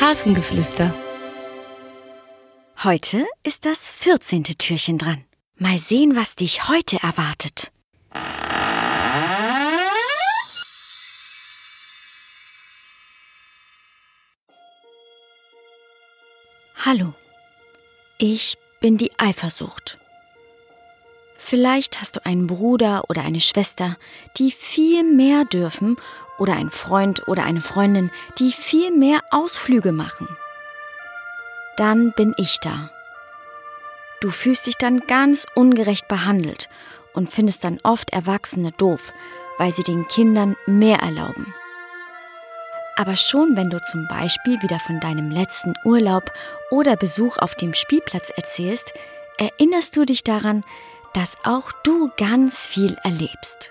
Hafengeflüster. Heute ist das 14. Türchen dran. Mal sehen, was dich heute erwartet. Hallo, ich bin die Eifersucht. Vielleicht hast du einen Bruder oder eine Schwester, die viel mehr dürfen, oder einen Freund oder eine Freundin, die viel mehr Ausflüge machen. Dann bin ich da. Du fühlst dich dann ganz ungerecht behandelt und findest dann oft Erwachsene doof, weil sie den Kindern mehr erlauben. Aber schon wenn du zum Beispiel wieder von deinem letzten Urlaub oder Besuch auf dem Spielplatz erzählst, erinnerst du dich daran, dass auch du ganz viel erlebst.